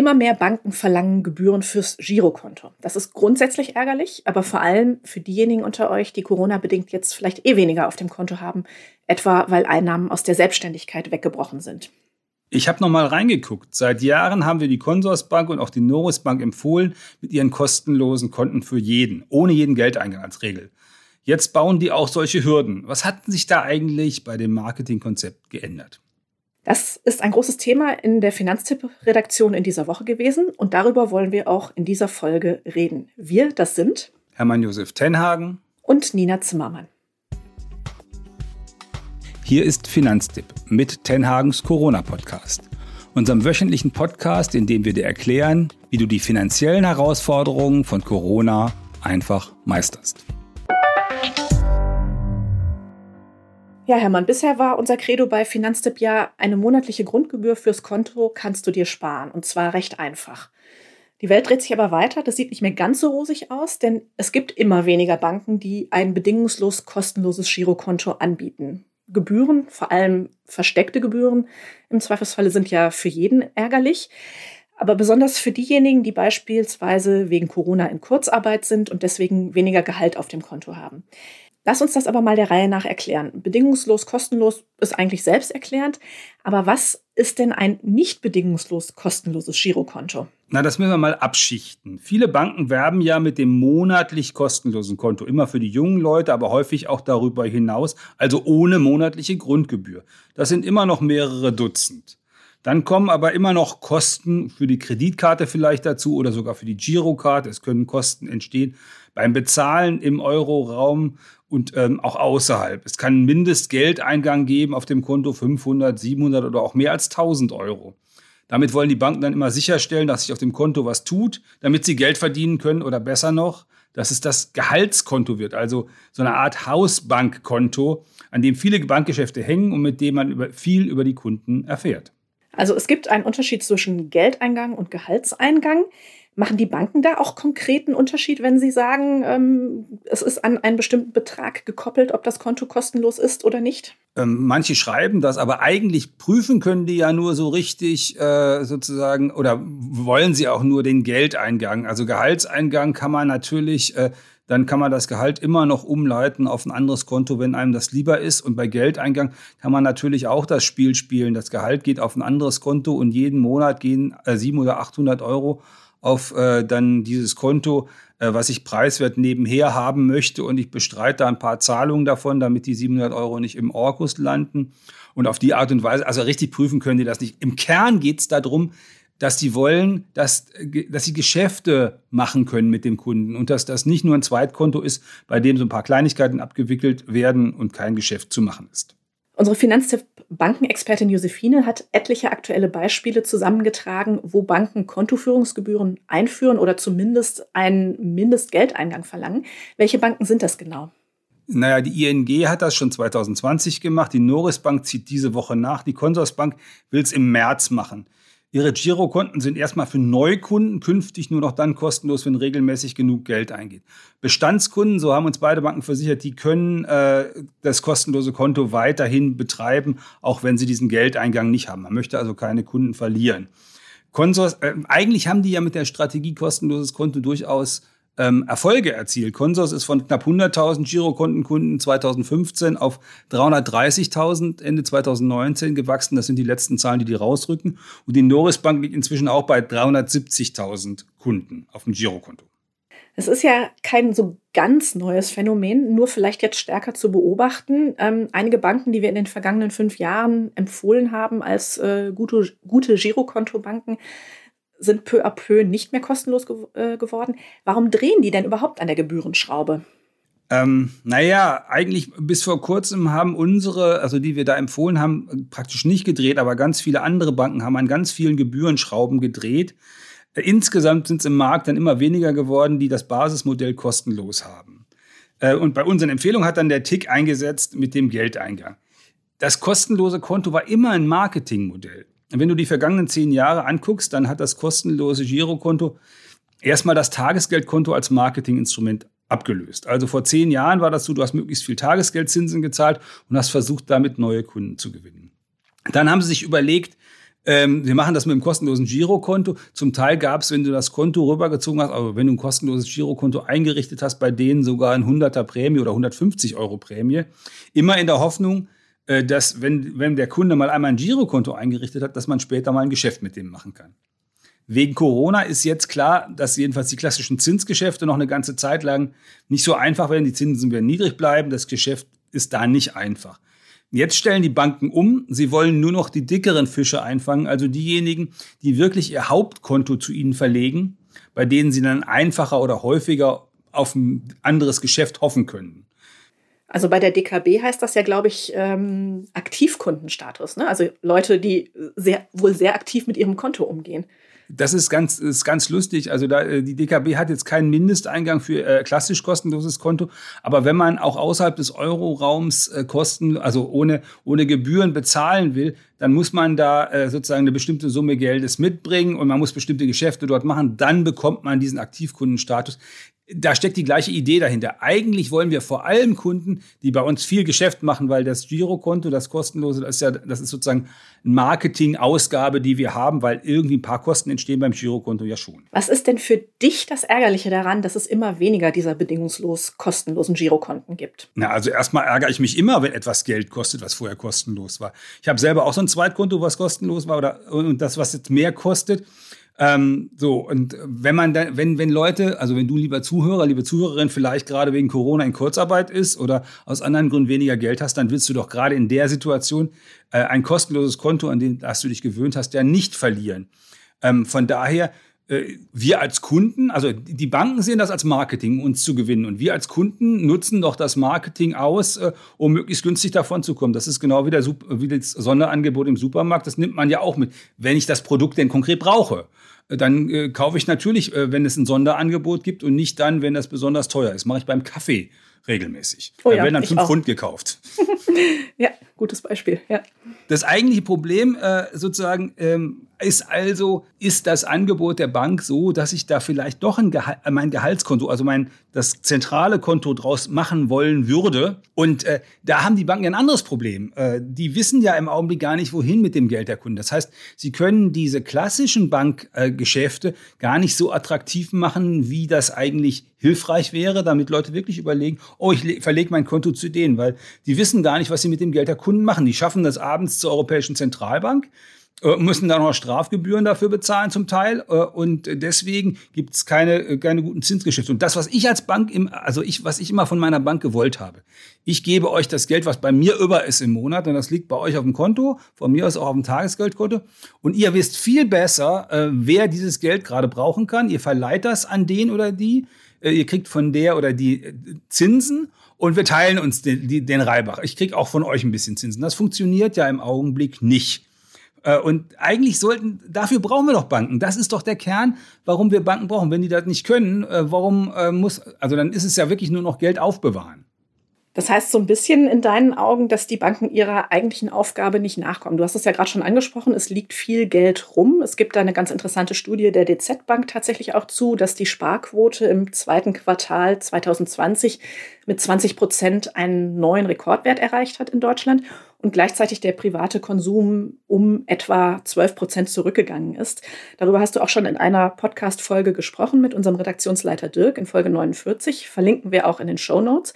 Immer mehr Banken verlangen Gebühren fürs Girokonto. Das ist grundsätzlich ärgerlich, aber vor allem für diejenigen unter euch, die Corona-bedingt jetzt vielleicht eh weniger auf dem Konto haben, etwa weil Einnahmen aus der Selbstständigkeit weggebrochen sind. Ich habe noch mal reingeguckt. Seit Jahren haben wir die Consorsbank und auch die Norris Bank empfohlen mit ihren kostenlosen Konten für jeden, ohne jeden Geldeingang als Regel. Jetzt bauen die auch solche Hürden. Was hat sich da eigentlich bei dem Marketingkonzept geändert? Das ist ein großes Thema in der Finanztipp-Redaktion in dieser Woche gewesen und darüber wollen wir auch in dieser Folge reden. Wir, das sind Hermann Josef Tenhagen und Nina Zimmermann. Hier ist Finanztipp mit Tenhagens Corona-Podcast, unserem wöchentlichen Podcast, in dem wir dir erklären, wie du die finanziellen Herausforderungen von Corona einfach meisterst. Ja, Hermann, bisher war unser Credo bei Finanztipp ja, eine monatliche Grundgebühr fürs Konto kannst du dir sparen. Und zwar recht einfach. Die Welt dreht sich aber weiter. Das sieht nicht mehr ganz so rosig aus, denn es gibt immer weniger Banken, die ein bedingungslos kostenloses Girokonto anbieten. Gebühren, vor allem versteckte Gebühren, im Zweifelsfalle sind ja für jeden ärgerlich. Aber besonders für diejenigen, die beispielsweise wegen Corona in Kurzarbeit sind und deswegen weniger Gehalt auf dem Konto haben. Lass uns das aber mal der Reihe nach erklären. Bedingungslos, kostenlos ist eigentlich selbsterklärend. Aber was ist denn ein nicht bedingungslos kostenloses Girokonto? Na, das müssen wir mal abschichten. Viele Banken werben ja mit dem monatlich kostenlosen Konto, immer für die jungen Leute, aber häufig auch darüber hinaus, also ohne monatliche Grundgebühr. Das sind immer noch mehrere Dutzend. Dann kommen aber immer noch Kosten für die Kreditkarte vielleicht dazu oder sogar für die Girokarte. Es können Kosten entstehen beim Bezahlen im Euroraum und ähm, auch außerhalb. Es kann Mindestgeldeingang geben auf dem Konto 500, 700 oder auch mehr als 1000 Euro. Damit wollen die Banken dann immer sicherstellen, dass sich auf dem Konto was tut, damit sie Geld verdienen können oder besser noch, dass es das Gehaltskonto wird, also so eine Art Hausbankkonto, an dem viele Bankgeschäfte hängen und mit dem man über, viel über die Kunden erfährt. Also es gibt einen Unterschied zwischen Geldeingang und Gehaltseingang. Machen die Banken da auch konkreten Unterschied, wenn sie sagen, ähm, es ist an einen bestimmten Betrag gekoppelt, ob das Konto kostenlos ist oder nicht? Ähm, manche schreiben das, aber eigentlich prüfen können die ja nur so richtig äh, sozusagen oder wollen sie auch nur den Geldeingang. Also Gehaltseingang kann man natürlich äh, dann kann man das Gehalt immer noch umleiten auf ein anderes Konto, wenn einem das lieber ist. Und bei Geldeingang kann man natürlich auch das Spiel spielen. Das Gehalt geht auf ein anderes Konto und jeden Monat gehen äh, 700 oder 800 Euro auf äh, dann dieses Konto, äh, was ich preiswert nebenher haben möchte und ich bestreite da ein paar Zahlungen davon, damit die 700 Euro nicht im Orkus landen. Und auf die Art und Weise, also richtig prüfen können die das nicht. Im Kern geht es darum, dass die wollen, dass, dass sie Geschäfte machen können mit dem Kunden und dass das nicht nur ein Zweitkonto ist, bei dem so ein paar Kleinigkeiten abgewickelt werden und kein Geschäft zu machen ist. Unsere Finanztipp-Bankenexpertin Josephine hat etliche aktuelle Beispiele zusammengetragen, wo Banken Kontoführungsgebühren einführen oder zumindest einen Mindestgeldeingang verlangen. Welche Banken sind das genau? Naja, die ING hat das schon 2020 gemacht, die Noris Bank zieht diese Woche nach, die Consorsbank will es im März machen. Ihre Girokonten sind erstmal für Neukunden künftig nur noch dann kostenlos, wenn regelmäßig genug Geld eingeht. Bestandskunden, so haben uns beide Banken versichert, die können äh, das kostenlose Konto weiterhin betreiben, auch wenn sie diesen Geldeingang nicht haben. Man möchte also keine Kunden verlieren. Konsors, äh, eigentlich haben die ja mit der Strategie kostenloses Konto durchaus ähm, Erfolge erzielt. Consors ist von knapp 100.000 Girokontenkunden 2015 auf 330.000 Ende 2019 gewachsen. Das sind die letzten Zahlen, die die rausrücken. Und die Norris Bank liegt inzwischen auch bei 370.000 Kunden auf dem Girokonto. Es ist ja kein so ganz neues Phänomen, nur vielleicht jetzt stärker zu beobachten. Ähm, einige Banken, die wir in den vergangenen fünf Jahren empfohlen haben als äh, gute, gute Girokontobanken, sind peu à peu nicht mehr kostenlos ge äh, geworden. Warum drehen die denn überhaupt an der Gebührenschraube? Ähm, naja, eigentlich bis vor kurzem haben unsere, also die wir da empfohlen haben, praktisch nicht gedreht, aber ganz viele andere Banken haben an ganz vielen Gebührenschrauben gedreht. Äh, insgesamt sind es im Markt dann immer weniger geworden, die das Basismodell kostenlos haben. Äh, und bei unseren Empfehlungen hat dann der Tick eingesetzt mit dem Geldeingang. Das kostenlose Konto war immer ein Marketingmodell. Wenn du die vergangenen zehn Jahre anguckst, dann hat das kostenlose Girokonto erstmal das Tagesgeldkonto als Marketinginstrument abgelöst. Also vor zehn Jahren war das so, du hast möglichst viel Tagesgeldzinsen gezahlt und hast versucht, damit neue Kunden zu gewinnen. Dann haben sie sich überlegt, Ähm, wir machen das mit einem kostenlosen Girokonto. Zum Teil gab es, wenn du das Konto rübergezogen hast, also wenn du ein kostenloses Girokonto eingerichtet hast, bei denen sogar ein 100er Prämie oder 150 Euro Prämie. Immer in der Hoffnung, dass wenn, wenn der Kunde mal einmal ein Girokonto eingerichtet hat, dass man später mal ein Geschäft mit dem machen kann. Wegen Corona ist jetzt klar, dass jedenfalls die klassischen Zinsgeschäfte noch eine ganze Zeit lang nicht so einfach werden. Die Zinsen werden niedrig bleiben. Das Geschäft ist da nicht einfach. Jetzt stellen die Banken um. Sie wollen nur noch die dickeren Fische einfangen, also diejenigen, die wirklich ihr Hauptkonto zu ihnen verlegen, bei denen sie dann einfacher oder häufiger auf ein anderes Geschäft hoffen können. Also bei der DKB heißt das ja, glaube ich, ähm, Aktivkundenstatus. Ne? Also Leute, die sehr, wohl sehr aktiv mit ihrem Konto umgehen. Das ist ganz, ist ganz lustig. Also da, äh, die DKB hat jetzt keinen Mindesteingang für äh, klassisch kostenloses Konto. Aber wenn man auch außerhalb des Euroraums äh, Kosten, also ohne, ohne Gebühren bezahlen will, dann muss man da äh, sozusagen eine bestimmte Summe Geldes mitbringen und man muss bestimmte Geschäfte dort machen. Dann bekommt man diesen Aktivkundenstatus da steckt die gleiche Idee dahinter. Eigentlich wollen wir vor allem Kunden, die bei uns viel Geschäft machen, weil das Girokonto, das kostenlose, das ist ja, das ist sozusagen eine Marketing-Ausgabe, die wir haben, weil irgendwie ein paar Kosten entstehen beim Girokonto ja schon. Was ist denn für dich das Ärgerliche daran, dass es immer weniger dieser bedingungslos kostenlosen Girokonten gibt? Na, also erstmal ärgere ich mich immer, wenn etwas Geld kostet, was vorher kostenlos war. Ich habe selber auch so ein Zweitkonto, was kostenlos war, oder und das, was jetzt mehr kostet. Ähm, so, und wenn man dann, wenn, wenn Leute, also wenn du lieber Zuhörer, liebe Zuhörerin, vielleicht gerade wegen Corona in Kurzarbeit ist oder aus anderen Gründen weniger Geld hast, dann willst du doch gerade in der Situation äh, ein kostenloses Konto, an dem das du dich gewöhnt hast, ja nicht verlieren. Ähm, von daher, wir als Kunden, also die Banken sehen das als Marketing, uns zu gewinnen. Und wir als Kunden nutzen doch das Marketing aus, äh, um möglichst günstig davon zu kommen. Das ist genau wie, der, wie das Sonderangebot im Supermarkt. Das nimmt man ja auch mit, wenn ich das Produkt denn konkret brauche dann äh, kaufe ich natürlich, äh, wenn es ein Sonderangebot gibt und nicht dann, wenn das besonders teuer ist. Mache ich beim Kaffee regelmäßig. Oh ja, da werden dann fünf Pfund gekauft. ja, gutes Beispiel. Ja. Das eigentliche Problem äh, sozusagen ähm, ist also, ist das Angebot der Bank so, dass ich da vielleicht doch ein Gehal mein Gehaltskonto, also mein das zentrale Konto draus machen wollen würde. Und äh, da haben die Banken ein anderes Problem. Äh, die wissen ja im Augenblick gar nicht, wohin mit dem Geld der Kunden. Das heißt, sie können diese klassischen Bankgeschäfte äh, gar nicht so attraktiv machen, wie das eigentlich hilfreich wäre, damit Leute wirklich überlegen, oh, ich verlege mein Konto zu denen, weil die wissen gar nicht, was sie mit dem Geld der Kunden machen. Die schaffen das abends zur Europäischen Zentralbank äh, müssen dann noch Strafgebühren dafür bezahlen zum Teil äh, und deswegen gibt es keine, äh, keine guten Zinsgeschäfte. Und das, was ich als Bank, im, also ich, was ich immer von meiner Bank gewollt habe, ich gebe euch das Geld, was bei mir über ist im Monat und das liegt bei euch auf dem Konto, von mir aus auch auf dem Tagesgeldkonto und ihr wisst viel besser, wer dieses Geld gerade brauchen kann. Ihr verleiht das an den oder die, ihr kriegt von der oder die Zinsen und wir teilen uns den, den Reibach. Ich krieg auch von euch ein bisschen Zinsen. Das funktioniert ja im Augenblick nicht. Äh, und eigentlich sollten, dafür brauchen wir doch Banken. Das ist doch der Kern, warum wir Banken brauchen. Wenn die das nicht können, äh, warum äh, muss, also dann ist es ja wirklich nur noch Geld aufbewahren. Das heißt so ein bisschen in deinen Augen, dass die Banken ihrer eigentlichen Aufgabe nicht nachkommen. Du hast es ja gerade schon angesprochen, es liegt viel Geld rum. Es gibt da eine ganz interessante Studie der DZ Bank tatsächlich auch zu, dass die Sparquote im zweiten Quartal 2020 mit 20 Prozent einen neuen Rekordwert erreicht hat in Deutschland und gleichzeitig der private Konsum um etwa 12 Prozent zurückgegangen ist. Darüber hast du auch schon in einer Podcast-Folge gesprochen mit unserem Redaktionsleiter Dirk in Folge 49. Verlinken wir auch in den Show Notes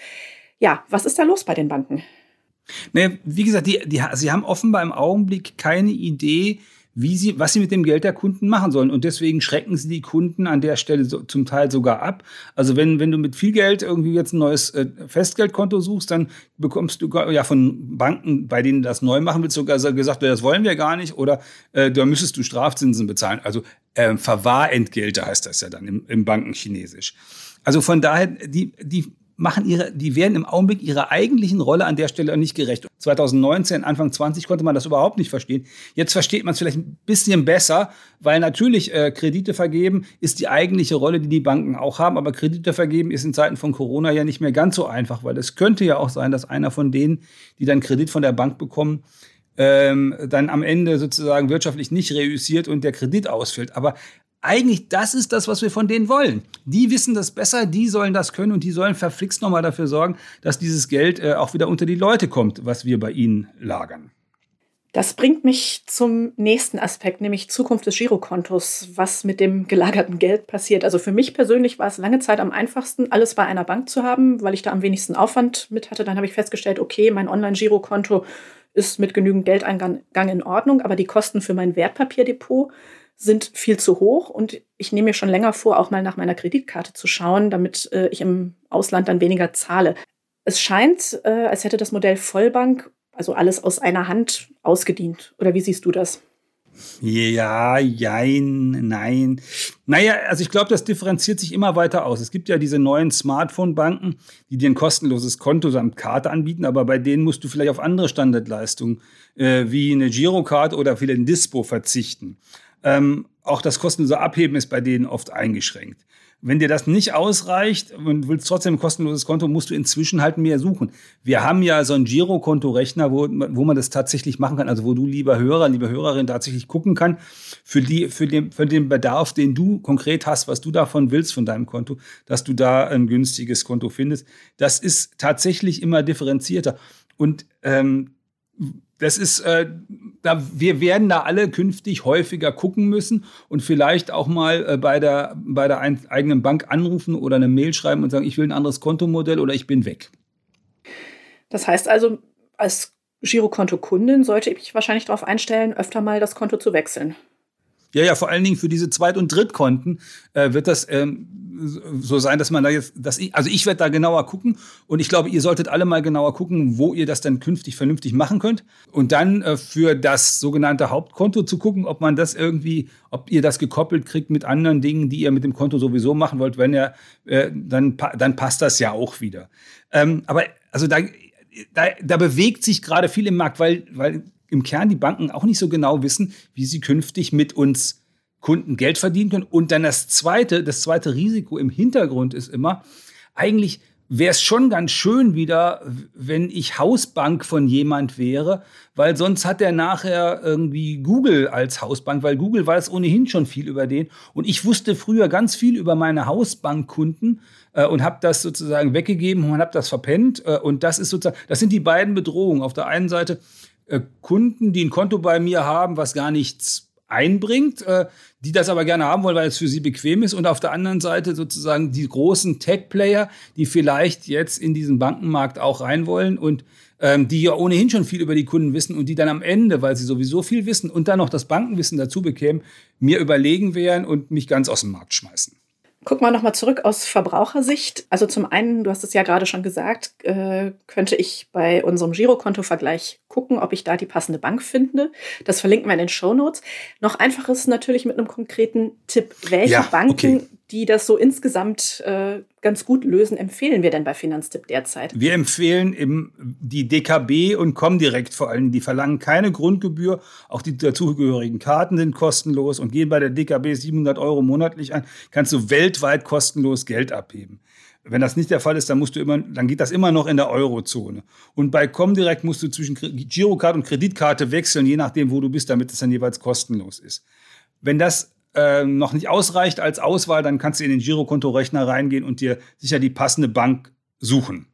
ja, was ist da los bei den Banken? Nee, wie gesagt, die, die, sie haben offenbar im Augenblick keine Idee, wie sie, was sie mit dem Geld der Kunden machen sollen. Und deswegen schrecken sie die Kunden an der Stelle so, zum Teil sogar ab. Also wenn, wenn du mit viel Geld irgendwie jetzt ein neues äh, Festgeldkonto suchst, dann bekommst du ja von Banken, bei denen das neu machen willst, sogar gesagt, das wollen wir gar nicht. Oder äh, da müsstest du Strafzinsen bezahlen. Also äh, Verwahrentgelte heißt das ja dann im, im Bankenchinesisch. Also von daher, die, die machen ihre, die werden im Augenblick ihrer eigentlichen Rolle an der Stelle nicht gerecht. 2019, Anfang 20 konnte man das überhaupt nicht verstehen. Jetzt versteht man es vielleicht ein bisschen besser, weil natürlich äh, Kredite vergeben ist die eigentliche Rolle, die die Banken auch haben. Aber Kredite vergeben ist in Zeiten von Corona ja nicht mehr ganz so einfach, weil es könnte ja auch sein, dass einer von denen, die dann Kredit von der Bank bekommen, ähm, dann am Ende sozusagen wirtschaftlich nicht reüssiert und der Kredit ausfällt. Aber eigentlich das ist das, was wir von denen wollen. Die wissen das besser, die sollen das können und die sollen verflixt nochmal dafür sorgen, dass dieses Geld äh, auch wieder unter die Leute kommt, was wir bei ihnen lagern. Das bringt mich zum nächsten Aspekt, nämlich Zukunft des Girokontos, was mit dem gelagerten Geld passiert. Also für mich persönlich war es lange Zeit am einfachsten, alles bei einer Bank zu haben, weil ich da am wenigsten Aufwand mit hatte. Dann habe ich festgestellt, okay, mein Online-Girokonto ist mit genügend Geldeingang in Ordnung, aber die Kosten für mein Wertpapierdepot sind viel zu hoch und ich nehme mir schon länger vor, auch mal nach meiner Kreditkarte zu schauen, damit äh, ich im Ausland dann weniger zahle. Es scheint, äh, als hätte das Modell Vollbank also alles aus einer Hand ausgedient. Oder wie siehst du das? Ja, jein, nein. Naja, also ich glaube, das differenziert sich immer weiter aus. Es gibt ja diese neuen Smartphone-Banken, die dir ein kostenloses Konto samt Karte anbieten, aber bei denen musst du vielleicht auf andere Standardleistungen äh, wie eine Girokarte oder vielleicht ein Dispo verzichten. Ähm, auch das kostenlose Abheben ist bei denen oft eingeschränkt. Wenn dir das nicht ausreicht und willst trotzdem ein kostenloses Konto, musst du inzwischen halt mehr suchen. Wir haben ja so einen Girokonto-Rechner, wo, wo man das tatsächlich machen kann, also wo du, lieber Hörer, liebe Hörerin, tatsächlich gucken kann, für, die, für, den, für den Bedarf, den du konkret hast, was du davon willst von deinem Konto, dass du da ein günstiges Konto findest. Das ist tatsächlich immer differenzierter. Und ähm, das ist, äh, da, wir werden da alle künftig häufiger gucken müssen und vielleicht auch mal äh, bei der, bei der ein, eigenen Bank anrufen oder eine Mail schreiben und sagen, ich will ein anderes Kontomodell oder ich bin weg. Das heißt also, als Girokonto-Kundin sollte ich mich wahrscheinlich darauf einstellen, öfter mal das Konto zu wechseln. Ja, ja, vor allen Dingen für diese Zweit- und Drittkonten äh, wird das ähm, so sein, dass man da jetzt, dass ich, also ich werde da genauer gucken und ich glaube, ihr solltet alle mal genauer gucken, wo ihr das dann künftig vernünftig machen könnt und dann äh, für das sogenannte Hauptkonto zu gucken, ob man das irgendwie, ob ihr das gekoppelt kriegt mit anderen Dingen, die ihr mit dem Konto sowieso machen wollt. Wenn ihr, äh, dann, dann passt das ja auch wieder. Ähm, aber also da, da, da bewegt sich gerade viel im Markt, weil, weil im Kern die Banken auch nicht so genau wissen, wie sie künftig mit uns Kunden Geld verdienen können. Und dann das zweite, das zweite Risiko im Hintergrund ist immer, eigentlich wäre es schon ganz schön wieder, wenn ich Hausbank von jemand wäre, weil sonst hat er nachher irgendwie Google als Hausbank, weil Google weiß ohnehin schon viel über den. Und ich wusste früher ganz viel über meine Hausbankkunden äh, und habe das sozusagen weggegeben und habe das verpennt. Äh, und das ist sozusagen, das sind die beiden Bedrohungen. Auf der einen Seite Kunden, die ein Konto bei mir haben, was gar nichts einbringt, äh, die das aber gerne haben wollen, weil es für sie bequem ist. Und auf der anderen Seite sozusagen die großen Tech-Player, die vielleicht jetzt in diesen Bankenmarkt auch rein wollen und ähm, die ja ohnehin schon viel über die Kunden wissen und die dann am Ende, weil sie sowieso viel wissen und dann noch das Bankenwissen dazu bekämen, mir überlegen wären und mich ganz aus dem Markt schmeißen. Gucken wir nochmal zurück aus Verbrauchersicht. Also zum einen, du hast es ja gerade schon gesagt, äh, könnte ich bei unserem Girokonto-Vergleich gucken, ob ich da die passende Bank finde. Das verlinken wir in den Show Notes. Noch einfaches natürlich mit einem konkreten Tipp. Welche ja, Banken, okay. Die das so insgesamt äh, ganz gut lösen, empfehlen wir denn bei Finanztipp derzeit? Wir empfehlen im, die DKB und Comdirect vor allem. Die verlangen keine Grundgebühr. Auch die dazugehörigen Karten sind kostenlos und gehen bei der DKB 700 Euro monatlich ein. Kannst du weltweit kostenlos Geld abheben. Wenn das nicht der Fall ist, dann musst du immer, dann geht das immer noch in der Eurozone. Und bei Comdirect musst du zwischen Girocard und Kreditkarte wechseln, je nachdem, wo du bist, damit es dann jeweils kostenlos ist. Wenn das äh, noch nicht ausreicht als Auswahl, dann kannst du in den Girokonto-Rechner reingehen und dir sicher die passende Bank suchen.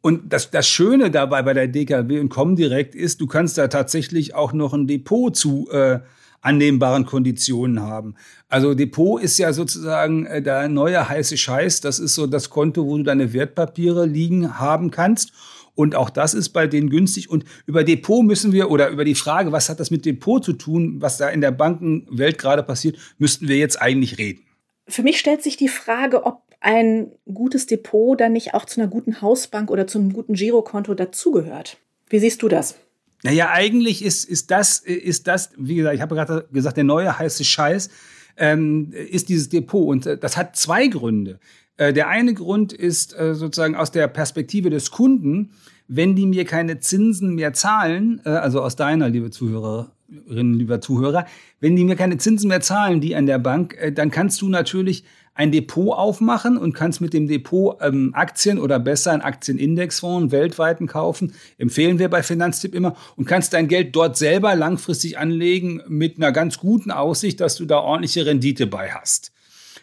Und das, das Schöne dabei bei der DKW und Comdirect ist, du kannst da tatsächlich auch noch ein Depot zu äh, annehmbaren Konditionen haben. Also Depot ist ja sozusagen äh, der neue heiße Scheiß. Das ist so das Konto, wo du deine Wertpapiere liegen haben kannst. Und auch das ist bei denen günstig. Und über Depot müssen wir, oder über die Frage, was hat das mit Depot zu tun, was da in der Bankenwelt gerade passiert, müssten wir jetzt eigentlich reden. Für mich stellt sich die Frage, ob ein gutes Depot dann nicht auch zu einer guten Hausbank oder zu einem guten Girokonto dazugehört. Wie siehst du das? Naja, eigentlich ist, ist, das, ist das, wie gesagt, ich habe gerade gesagt, der neue heiße Scheiß ähm, ist dieses Depot. Und äh, das hat zwei Gründe. Äh, der eine Grund ist äh, sozusagen aus der Perspektive des Kunden, wenn die mir keine Zinsen mehr zahlen, äh, also aus deiner, liebe Zuhörerinnen, lieber Zuhörer, wenn die mir keine Zinsen mehr zahlen, die an der Bank, dann kannst du natürlich ein Depot aufmachen und kannst mit dem Depot ähm, Aktien oder besser einen Aktienindexfonds weltweiten kaufen. Empfehlen wir bei Finanztipp immer und kannst dein Geld dort selber langfristig anlegen mit einer ganz guten Aussicht, dass du da ordentliche Rendite bei hast.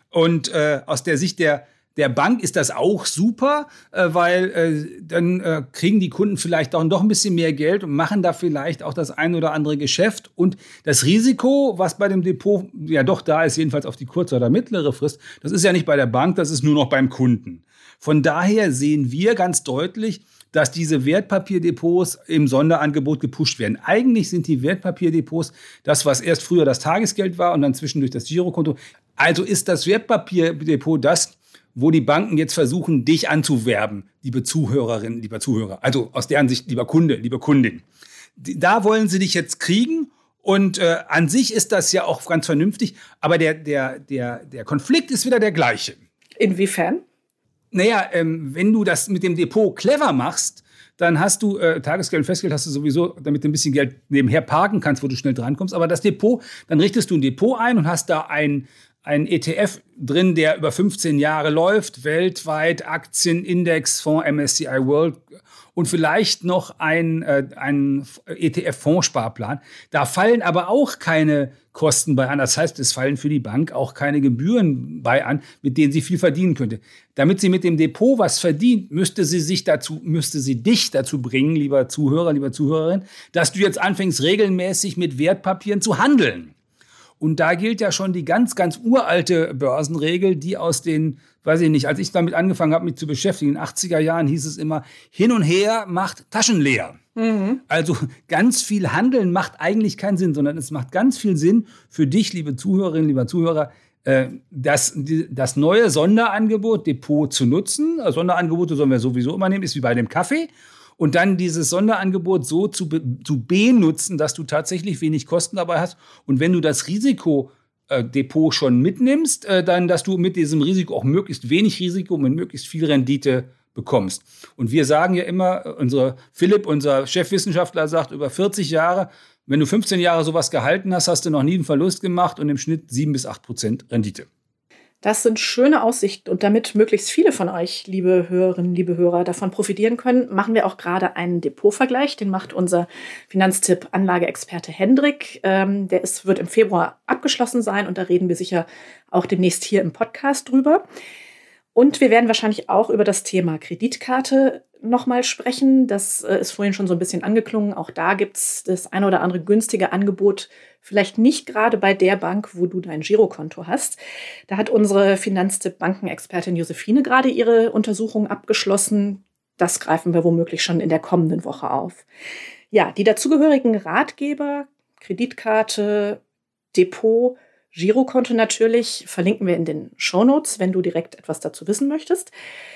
Und äh, aus der Sicht der der Bank ist das auch super, äh, weil äh, dann äh, kriegen die Kunden vielleicht auch noch ein bisschen mehr Geld und machen da vielleicht auch das ein oder andere Geschäft. Und das Risiko, was bei dem Depot ja doch da ist, jedenfalls auf die kurze oder mittlere Frist, das ist ja nicht bei der Bank, das ist nur noch beim Kunden. Von daher sehen wir ganz deutlich, dass diese Wertpapierdepots im Sonderangebot gepusht werden. Eigentlich sind die Wertpapierdepots das, was erst früher das Tagesgeld war und dann zwischendurch das Girokonto. Also ist das Wertpapierdepot das, wo die Banken jetzt versuchen, dich anzuwerben, liebe Zuhörerinnen, lieber Zuhörer. Also aus deren Sicht, lieber Kunde, liebe Kundin. Da wollen sie dich jetzt kriegen. Und äh, an sich ist das ja auch ganz vernünftig, aber der, der, der, der Konflikt ist wieder der gleiche. Inwiefern? Naja, ähm, wenn du das mit dem Depot clever machst, dann hast du äh, Tagesgeld und Festgeld hast du sowieso, damit du ein bisschen Geld nebenher parken kannst, wo du schnell drankommst. Aber das Depot, dann richtest du ein Depot ein und hast da ein, ein ETF drin, der über 15 Jahre läuft, weltweit Aktien, Index, Fonds, MSCI World und vielleicht noch ein, äh, ein ETF-Fondssparplan. Da fallen aber auch keine Kosten bei an. Das heißt, es fallen für die Bank auch keine Gebühren bei an, mit denen sie viel verdienen könnte. Damit sie mit dem Depot was verdient, müsste sie sich dazu, müsste sie dich dazu bringen, lieber Zuhörer, lieber Zuhörerin, dass du jetzt anfängst, regelmäßig mit Wertpapieren zu handeln. Und da gilt ja schon die ganz, ganz uralte Börsenregel, die aus den, weiß ich nicht, als ich damit angefangen habe, mich zu beschäftigen, in den 80er Jahren hieß es immer, hin und her macht Taschen leer. Mhm. Also ganz viel Handeln macht eigentlich keinen Sinn, sondern es macht ganz viel Sinn für dich, liebe Zuhörerinnen, lieber Zuhörer, äh, das, das neue Sonderangebot Depot zu nutzen. Sonderangebote sollen wir sowieso immer nehmen, ist wie bei dem Kaffee und dann dieses Sonderangebot so zu, zu benutzen, dass du tatsächlich wenig Kosten dabei hast. Und wenn du das Risikodepot äh, schon mitnimmst, äh, dann, dass du mit diesem Risiko auch möglichst wenig Risiko mit möglichst viel Rendite bekommst. Und wir sagen ja immer, äh, unser Philipp, unser Chefwissenschaftler, sagt über 40 Jahre, wenn du 15 Jahre sowas gehalten hast, hast du noch nie einen Verlust gemacht und im Schnitt 7 bis 8 Prozent Rendite. Das sind schöne Aussichten und damit möglichst viele von euch, liebe Hörerinnen, liebe Hörer, davon profitieren können, machen wir auch gerade einen Depotvergleich. Den macht unser Finanztipp Anlageexperte Hendrik. Ähm, der ist, wird im Februar abgeschlossen sein und da reden wir sicher auch demnächst hier im Podcast drüber. Und wir werden wahrscheinlich auch über das Thema Kreditkarte nochmal sprechen. Das äh, ist vorhin schon so ein bisschen angeklungen. Auch da gibt es das eine oder andere günstige Angebot, vielleicht nicht gerade bei der Bank, wo du dein Girokonto hast. Da hat unsere Finanztipp-Bankenexpertin Josephine gerade ihre Untersuchung abgeschlossen. Das greifen wir womöglich schon in der kommenden Woche auf. Ja, die dazugehörigen Ratgeber, Kreditkarte, Depot, Girokonto natürlich verlinken wir in den Shownotes, wenn du direkt etwas dazu wissen möchtest.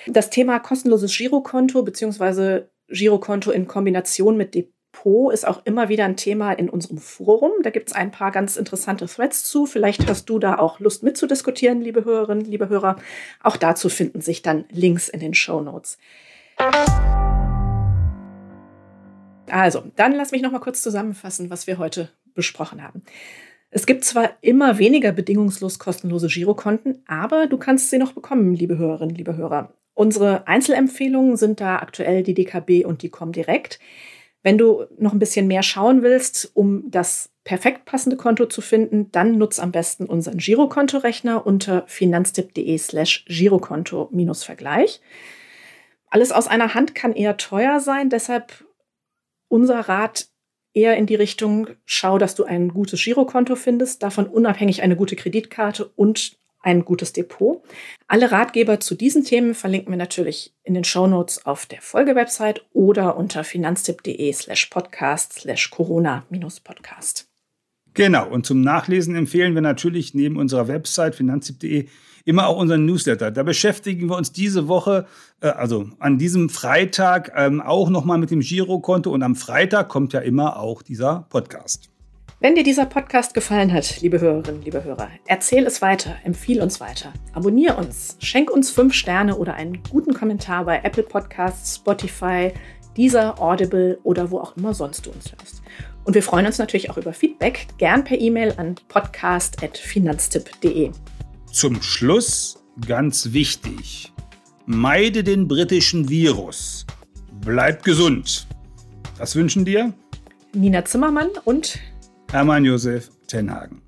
Das Thema kostenloses Girokonto bzw. Girokonto in Kombination mit Depot ist auch immer wieder ein Thema in unserem Forum. Da gibt es ein paar ganz interessante Threads zu. Vielleicht hast du da auch Lust mitzudiskutieren, liebe Hörerinnen, liebe Hörer. Auch dazu finden sich dann Links in den Shownotes. Also, dann lass mich noch mal kurz zusammenfassen, was wir heute besprochen haben. Es gibt zwar immer weniger bedingungslos kostenlose Girokonten, aber du kannst sie noch bekommen, liebe Hörerinnen, liebe Hörer. Unsere Einzelempfehlungen sind da aktuell die DKB und die Comdirect. Wenn du noch ein bisschen mehr schauen willst, um das perfekt passende Konto zu finden, dann nutz am besten unseren Girokontorechner unter finanztipp.de slash Girokonto-Vergleich. Alles aus einer Hand kann eher teuer sein, deshalb unser Rat, eher in die Richtung, schau, dass du ein gutes Girokonto findest, davon unabhängig eine gute Kreditkarte und ein gutes Depot. Alle Ratgeber zu diesen Themen verlinken wir natürlich in den Shownotes auf der Folgewebsite oder unter finanztipp.de slash podcast slash corona-podcast. Genau, und zum Nachlesen empfehlen wir natürlich neben unserer Website finanztipp.de immer auch unseren Newsletter. Da beschäftigen wir uns diese Woche, äh, also an diesem Freitag, ähm, auch nochmal mit dem Girokonto und am Freitag kommt ja immer auch dieser Podcast. Wenn dir dieser Podcast gefallen hat, liebe Hörerinnen, liebe Hörer, erzähl es weiter, empfiehl uns weiter, abonnier uns, schenk uns fünf Sterne oder einen guten Kommentar bei Apple Podcasts, Spotify, dieser Audible oder wo auch immer sonst du uns hörst. Und wir freuen uns natürlich auch über Feedback, gern per E-Mail an podcast.finanztipp.de. Zum Schluss ganz wichtig. Meide den britischen Virus. Bleib gesund. Das wünschen dir Nina Zimmermann und Hermann Josef Tenhagen.